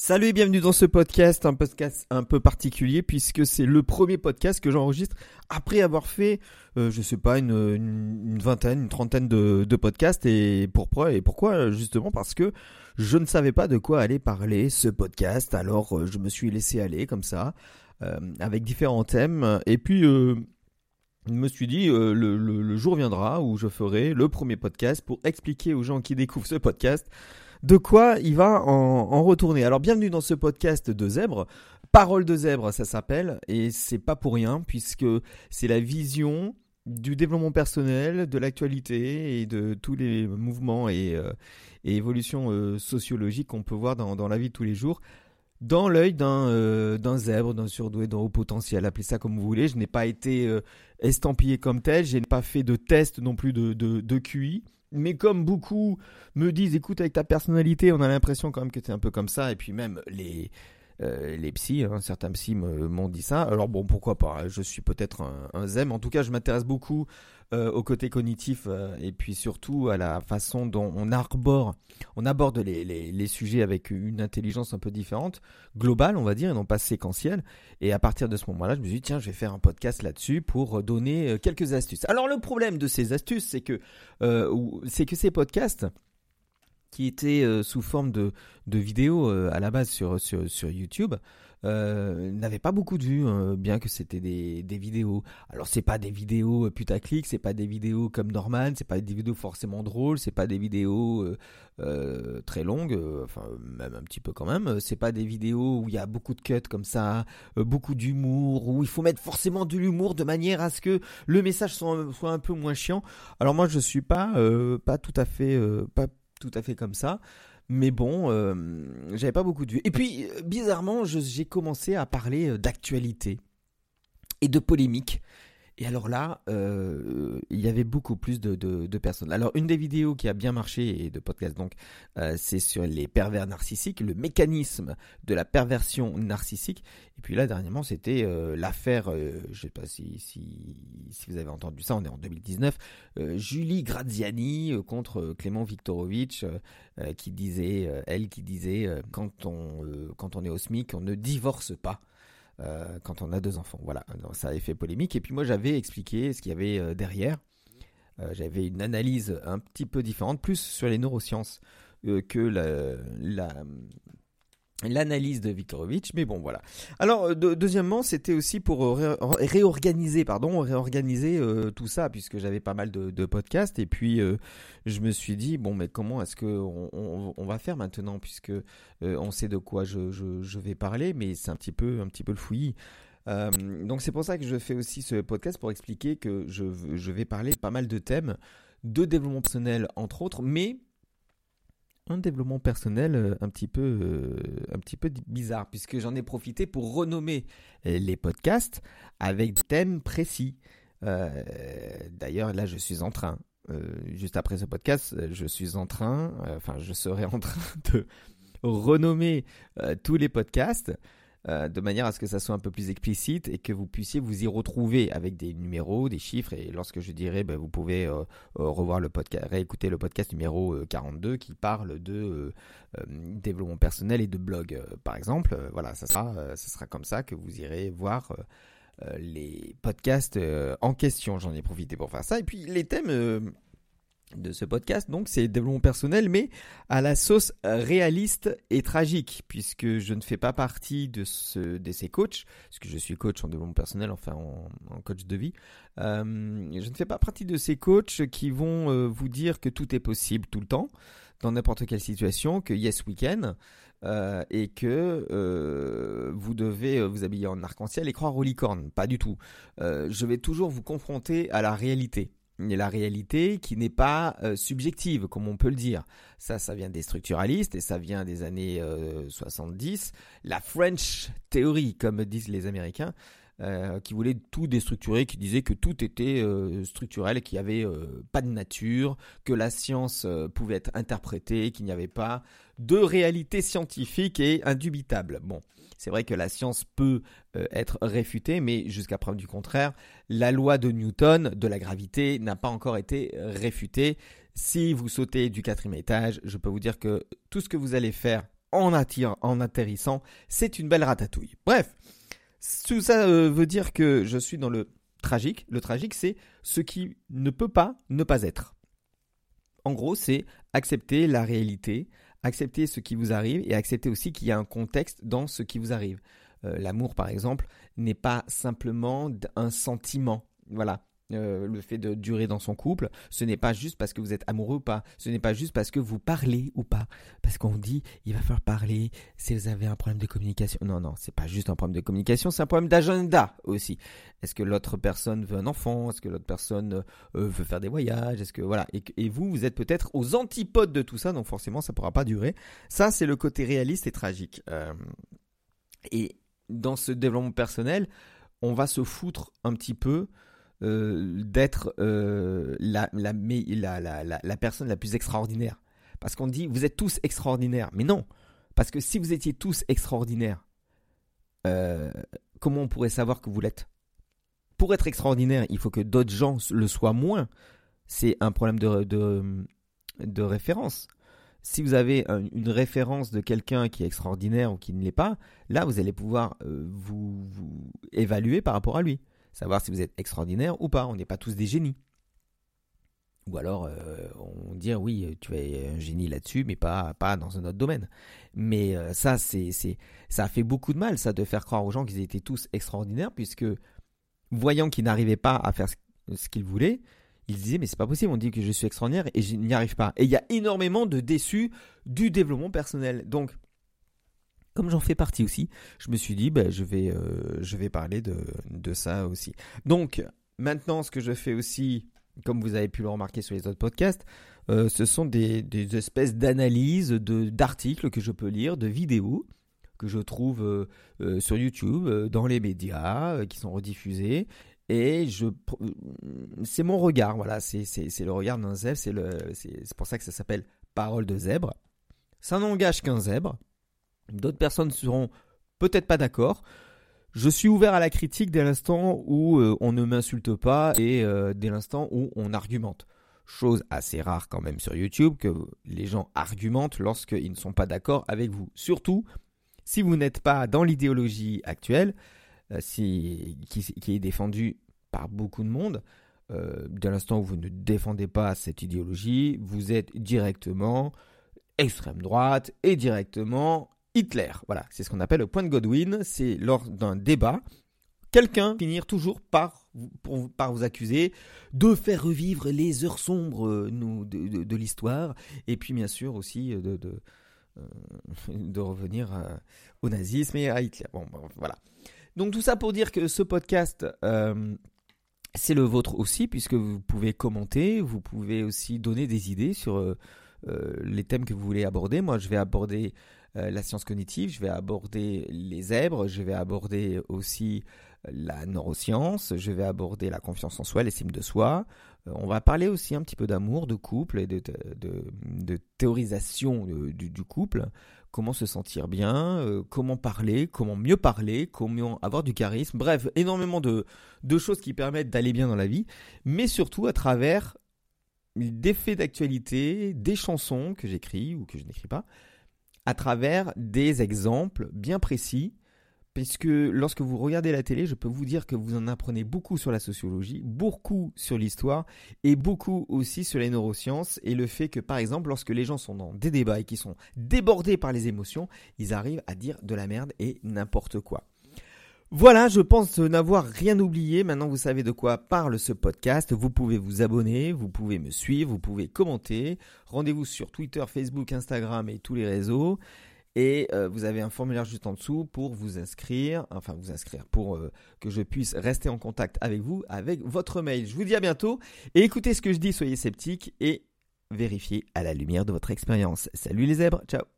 Salut et bienvenue dans ce podcast, un podcast un peu particulier puisque c'est le premier podcast que j'enregistre après avoir fait, euh, je sais pas, une, vingtaine, une trentaine de, podcasts. Et pourquoi Et pourquoi Justement parce que je ne savais pas de quoi allait parler ce podcast. Alors euh, je me suis laissé aller comme ça, euh, avec différents thèmes. Et puis euh, je me suis dit, le jour viendra où je ferai le premier podcast pour expliquer aux gens qui découvrent ce podcast de quoi il va en, retourner. Alors bienvenue dans ce podcast de Zèbre. Parole de Zèbre, ça s'appelle, et c'est pas pour rien, puisque c'est la vision du développement personnel, de l'actualité et de tous les mouvements et, euh, évolutions euh, sociologiques qu'on peut voir dans, dans, la vie de tous les jours. Dans l'œil d'un euh, d'un zèbre, d'un surdoué, d'un haut potentiel, appelez ça comme vous voulez. Je n'ai pas été euh, estampillé comme tel, je n'ai pas fait de test non plus de, de, de QI. Mais comme beaucoup me disent, écoute, avec ta personnalité, on a l'impression quand même que tu es un peu comme ça. Et puis même les, euh, les psys, hein, certains psys m'ont dit ça. Alors bon, pourquoi pas hein, Je suis peut-être un, un zème. En tout cas, je m'intéresse beaucoup euh, au côté cognitif euh, et puis surtout à la façon dont on arbore, on aborde les, les, sujets avec une intelligence un peu différente, globale, on va dire, et non pas séquentielle. Et à partir de ce moment-là, je me suis dit tiens, je vais faire un podcast là-dessus pour donner quelques astuces. Alors le problème de ces astuces, c'est que c'est que ces podcasts qui étaient euh, sous forme de, de vidéos euh, à la base sur, sur, sur YouTube, euh, n'avaient pas beaucoup de vues, hein, bien que c'était des, des vidéos. Alors c'est pas des vidéos putaclic, c'est pas des vidéos comme Norman, c'est pas des vidéos forcément drôles, c'est pas des vidéos euh, euh, très longues, euh, enfin même un petit peu quand même. C'est pas des vidéos où il y a beaucoup de cuts comme ça, beaucoup d'humour, où il faut mettre forcément de l'humour de manière à ce que le message soit, soit un peu moins chiant. Alors moi je suis pas pas tout à fait pas tout à fait comme ça. Mais bon, euh, j'avais pas beaucoup de vues. Et puis, bizarrement, j'ai commencé à parler d'actualité et de polémique. Et alors là, euh, il y avait beaucoup plus de, personnes. Alors une des vidéos qui a bien marché et de podcast donc, euh, c'est sur les pervers narcissiques, le mécanisme de la perversion narcissique. Et puis là dernièrement, c'était euh, l'affaire, je sais pas si, si, si vous avez entendu ça, on est en 2019, euh, Julie Graziani contre Clément Viktorovitch, qui disait, elle qui disait, quand on quand on est au SMIC, on ne divorce pas. Euh, quand on a deux enfants. Voilà, ça avait fait polémique. Et puis moi, j'avais expliqué ce qu'il y avait euh, derrière. Euh, j'avais une analyse un petit peu différente, plus sur les neurosciences que la l'analyse de Viktorovitch, mais bon voilà. Alors de, deuxièmement, c'était aussi pour ré, réorganiser, pardon, réorganiser euh, tout ça puisque j'avais pas mal de, podcasts et puis euh, je me suis dit bon mais comment est-ce que on, va faire maintenant puisque euh, on sait de quoi je vais parler, mais c'est un petit peu un petit peu le fouillis. donc c'est pour ça que je fais aussi ce podcast pour expliquer que je, je vais parler pas mal de thèmes de développement personnel entre autres, mais un développement personnel euh, un petit peu euh, un petit peu bizarre puisque j'en ai profité pour renommer euh, les podcasts avec des thèmes précis. D'ailleurs, là, je suis en train, juste après ce podcast, je suis en train, enfin, je serai en train de renommer tous les podcasts euh, de manière à ce que ça soit un peu plus explicite et que vous puissiez vous y retrouver avec des numéros, des chiffres. Et lorsque je dirai, ben, vous pouvez euh, euh, revoir le podcast, réécouter le podcast numéro 42 qui parle de développement personnel et de blog, par exemple. voilà, ça sera, ça sera comme ça que vous irez voir les podcasts en question. J'en ai profité pour faire ça. Et puis les thèmes de ce podcast, donc c'est développement personnel, mais à la sauce réaliste et tragique, puisque je ne fais pas partie de, ce, de ces coachs, parce que je suis coach en développement personnel, enfin en, coach de vie, euh, je ne fais pas partie de ces coachs qui vont euh, vous dire que tout est possible tout le temps, dans n'importe quelle situation, que yes we can, euh, et que vous devez vous habiller en arc-en-ciel et croire aux licornes. Pas du tout. Je vais toujours vous confronter à la réalité la réalité qui n'est pas euh, subjective, comme on peut le dire. Ça, ça vient des structuralistes et ça vient des années euh, 70. La French Theory, comme disent les Américains, euh, qui voulait tout déstructurer, qui disait que tout était euh, structurel, qu'il n'y avait euh, pas de nature, que la science pouvait être interprétée, qu'il n'y avait pas de réalité scientifique et indubitable. Bon, c'est vrai que la science peut être réfutée, mais jusqu'à preuve du contraire, la loi de Newton de la gravité n'a pas encore été réfutée. Si vous sautez du quatrième étage, je peux vous dire que tout ce que vous allez faire en, en atterrissant. C'est une belle ratatouille. Bref, tout ça euh, veut dire que je suis dans le tragique. Le tragique, c'est ce qui ne peut pas ne pas être. En gros, c'est accepter la réalité, accepter ce qui vous arrive et accepter aussi qu'il y a un contexte dans ce qui vous arrive. Euh, l'amour, par exemple, n'est pas simplement un sentiment. Voilà. Euh, le fait de durer dans son couple, ce n'est pas juste parce que vous êtes amoureux ou pas, ce n'est pas juste parce que vous parlez ou pas, parce qu'on dit il va falloir parler si vous avez un problème de communication. Non, non, c'est pas juste un problème de communication, c'est un problème d'agenda aussi. Est-ce que l'autre personne veut un enfant? Est-ce que l'autre personne euh, veut faire des voyages? Est-ce que voilà et, vous, vous êtes peut-être aux antipodes de tout ça, donc forcément ça pourra pas durer. Ça, c'est le côté réaliste et tragique. Euh, et dans ce développement personnel, on va se foutre un petit peu euh, d'être euh, la, la, la, la, personne la plus extraordinaire. Parce qu'on dit, vous êtes tous extraordinaires. Mais non, parce que si vous étiez tous extraordinaires, euh, comment on pourrait savoir que vous l'êtes? Pour être extraordinaire, il faut que d'autres gens le soient moins. C'est un problème de, de, de référence si vous avez une référence de quelqu'un qui est extraordinaire ou qui ne l'est pas, là, vous allez pouvoir vous, vous, évaluer par rapport à lui savoir si vous êtes extraordinaire ou pas. On n'est pas tous des génies. Ou alors, euh, on dit oui, tu es un génie là-dessus, mais pas, pas dans un autre domaine. Mais euh, ça, c'est, ça a fait beaucoup de mal, ça, de faire croire aux gens qu'ils étaient tous extraordinaires, puisque voyant qu'ils n'arrivaient pas à faire ce, qu'ils voulaient, ils disaient mais c'est pas possible, on dit que je suis extraordinaire et je n'y arrive pas. Et il y a énormément de déçus du développement personnel. Donc, comme j'en fais partie aussi, je me suis dit, bah, je, vais, euh, je vais parler de, de ça aussi. Donc, maintenant, ce que je fais aussi, comme vous avez pu le remarquer sur les autres podcasts, euh, ce sont des, des espèces d'analyses d'articles que je peux lire, de vidéos que je trouve euh, sur YouTube, dans les médias, qui sont rediffusés. Et je, c'est mon regard, voilà, c'est, le regard d'un zèbre, c'est, pour ça que ça s'appelle Parole de zèbre. Ça n'engage qu'un zèbre. D'autres personnes seront peut-être pas d'accord. Je suis ouvert à la critique dès l'instant où euh, on ne m'insulte pas et euh, dès l'instant où on argumente. Chose assez rare quand même sur YouTube que les gens argumentent lorsqu'ils ne sont pas d'accord avec vous. Surtout si vous n'êtes pas dans l'idéologie actuelle, euh, qui, est défendue par beaucoup de monde. dès l'instant où vous ne défendez pas cette idéologie, vous êtes directement extrême droite et directement Hitler. Voilà, c'est ce qu'on appelle le point de Godwin. C'est lors d'un débat, quelqu'un finir toujours par, par vous accuser de faire revivre les heures sombres euh, de, l'histoire, et puis bien sûr aussi de, de, euh, revenir euh, au nazisme et à Hitler. Bon, voilà. Donc tout ça pour dire que ce podcast, c'est le vôtre aussi, puisque vous pouvez commenter, vous pouvez aussi donner des idées sur les thèmes que vous voulez aborder. Moi, je vais aborder euh, la science cognitive, je vais aborder les zèbres, je vais aborder aussi la neuroscience, je vais aborder la confiance en soi, l'estime de soi. Euh, on va parler aussi un petit peu d'amour, de couple et de, théorisation du, couple. Comment se sentir bien, euh, comment parler, comment mieux parler, comment avoir du charisme. Bref, énormément de choses qui permettent d'aller bien dans la vie, mais surtout à travers des faits d'actualité, des chansons que j'écris ou que je n'écris pas, à travers des exemples bien précis, puisque lorsque vous regardez la télé, je peux vous dire que vous en apprenez beaucoup sur la sociologie, beaucoup sur l'histoire, et beaucoup aussi sur les neurosciences, et le fait que par exemple, lorsque les gens sont dans des débats et qui sont débordés par les émotions, ils arrivent à dire de la merde et n'importe quoi. Voilà, je pense n'avoir rien oublié. Maintenant, vous savez de quoi parle ce podcast. Vous pouvez vous abonner, vous pouvez me suivre, vous pouvez commenter. Rendez-vous sur Twitter, Facebook, Instagram et tous les réseaux. Et euh, vous avez un formulaire juste en dessous pour vous inscrire, enfin vous inscrire, pour euh, que je puisse rester en contact avec vous avec votre mail. Je vous dis à bientôt et écoutez ce que je dis, soyez sceptiques et vérifiez à la lumière de votre expérience. Salut les zèbres, ciao